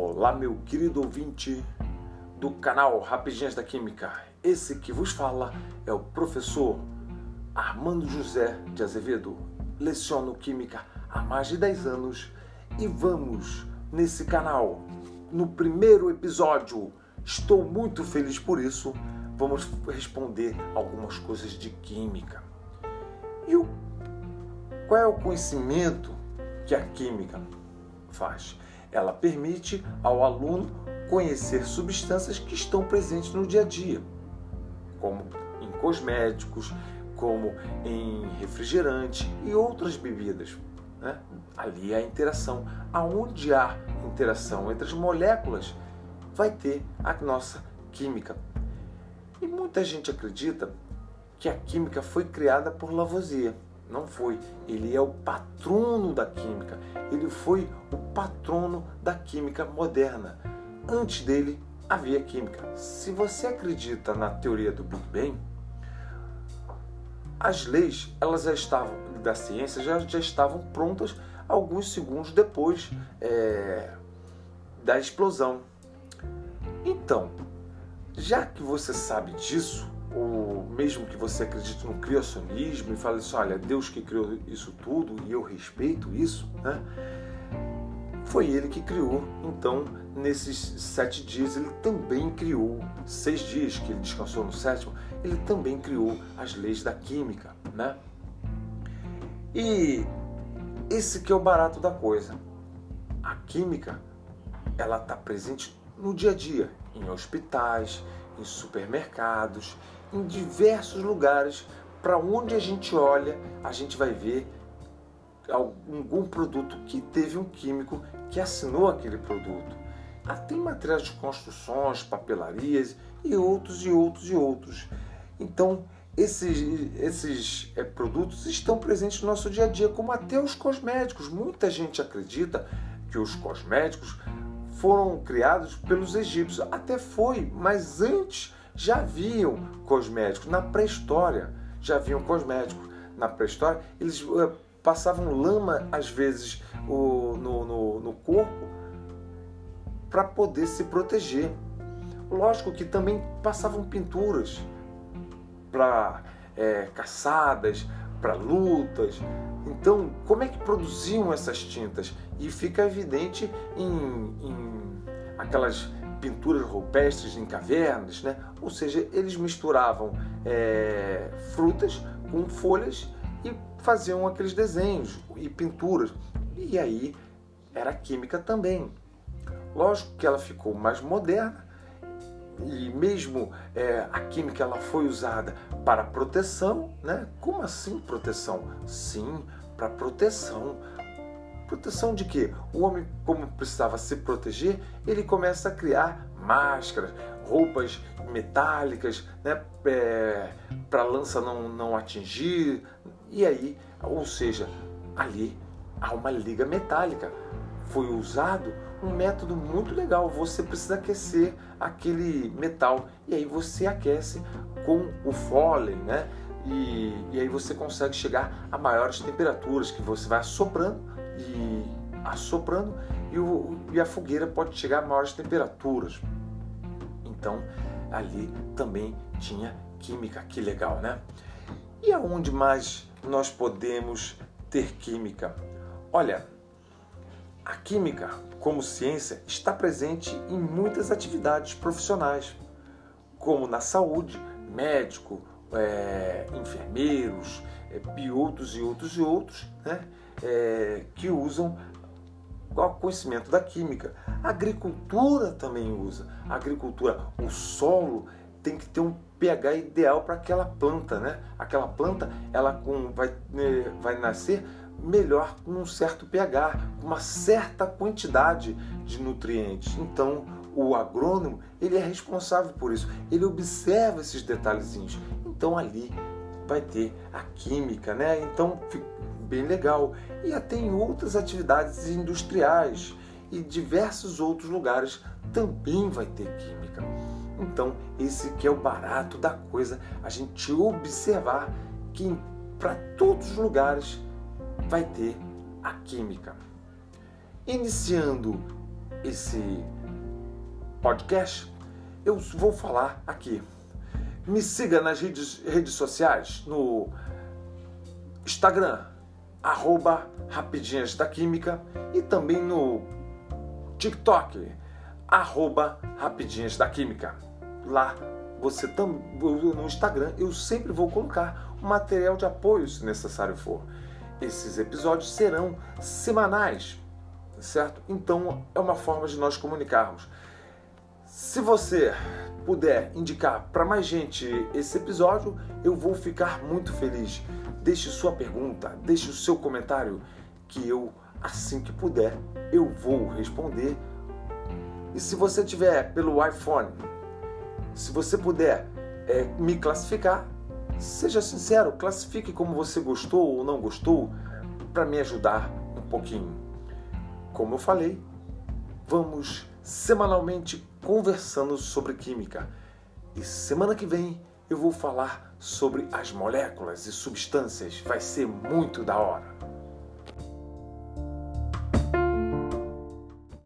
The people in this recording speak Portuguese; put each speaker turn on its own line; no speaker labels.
Olá, meu querido ouvinte do canal Rapidinhas da Química. Esse que vos fala é o professor Armando José de Azevedo. Leciono Química há mais de 10 anos e vamos nesse canal, no primeiro episódio, estou muito feliz por isso, vamos responder algumas coisas de Química. E o, qual é o conhecimento que a Química faz? Ela permite ao aluno conhecer substâncias que estão presentes no dia a dia, como em cosméticos, como em refrigerante e outras bebidas. Né? Ali a interação. Aonde há interação entre as moléculas, vai ter a nossa química. E muita gente acredita que a química foi criada por Lavoisier. Não foi. Ele é o patrono da química. Ele foi o patrono da química moderna. Antes dele havia química. Se você acredita na teoria do Big Bang, as leis elas já estavam da ciência já, já estavam prontas alguns segundos depois é, da explosão. Então, já que você sabe disso, ou mesmo que você acredite no criacionismo e fale assim, olha, Deus que criou isso tudo e eu respeito isso, né? Foi ele que criou. Então, nesses sete dias, ele também criou, seis dias que ele descansou no sétimo, ele também criou as leis da química, né? E esse que é o barato da coisa. A química, ela está presente no dia a dia, em hospitais, em supermercados, em diversos lugares. Para onde a gente olha, a gente vai ver algum produto que teve um químico que assinou aquele produto. Até ah, materiais de construções, papelarias e outros e outros e outros. Então, esses, esses é, produtos estão presentes no nosso dia a dia, como até os cosméticos. Muita gente acredita que os cosméticos foram criados pelos egípcios. Até foi, mas antes já haviam cosméticos. Na pré-história já haviam cosméticos. Na pré-história eles uh, passavam lama, às vezes, o, no, no, no corpo para poder se proteger. Lógico que também passavam pinturas para é, caçadas, para lutas. Então, como é que produziam essas tintas? E fica evidente em, em aquelas pinturas rupestres em cavernas, né? Ou seja, eles misturavam é, frutas com folhas e faziam aqueles desenhos e pinturas. E aí era química também. Lógico que ela ficou mais moderna e mesmo é, a química ela foi usada para proteção, né? Como assim proteção? Sim, para proteção. Proteção de quê? O homem, como precisava se proteger, ele começa a criar máscaras, roupas metálicas, né? É, para a lança não, não atingir. E aí, ou seja, ali há uma liga metálica. Foi usado um método muito legal. Você precisa aquecer aquele metal e aí você aquece com o fólen, né? E, e aí você consegue chegar a maiores temperaturas que você vai assoprando e assoprando e, o, e a fogueira pode chegar a maiores temperaturas. Então ali também tinha química, que legal, né? E aonde mais nós podemos ter química? Olha, a química, como ciência, está presente em muitas atividades profissionais, como na saúde, médico, é, enfermeiros, é, e outros e outros e outros, né, é, que usam o conhecimento da química. A agricultura também usa. A agricultura, o solo tem que ter um pH ideal para aquela planta, né? Aquela planta, ela com, vai, né, vai nascer melhor com um certo pH, com uma certa quantidade de nutrientes. Então, o agrônomo, ele é responsável por isso. Ele observa esses detalhezinhos. Então, ali vai ter a química, né? Então, bem legal. E até em outras atividades industriais e diversos outros lugares também vai ter química. Então, esse que é o barato da coisa, a gente observar que para todos os lugares vai ter a química. Iniciando esse podcast, eu vou falar aqui. Me siga nas redes, redes sociais, no Instagram, arroba Rapidinhas da Química e também no TikTok, arroba Rapidinhas da Química. Lá você também no Instagram eu sempre vou colocar um material de apoio se necessário for. Esses episódios serão semanais, certo? Então é uma forma de nós comunicarmos. Se você puder indicar para mais gente esse episódio, eu vou ficar muito feliz. Deixe sua pergunta, deixe o seu comentário, que eu, assim que puder, eu vou responder. E se você tiver pelo iPhone, se você puder é, me classificar, seja sincero, classifique como você gostou ou não gostou, para me ajudar um pouquinho. Como eu falei, vamos semanalmente conversando sobre química. E semana que vem eu vou falar sobre as moléculas e substâncias. Vai ser muito da hora.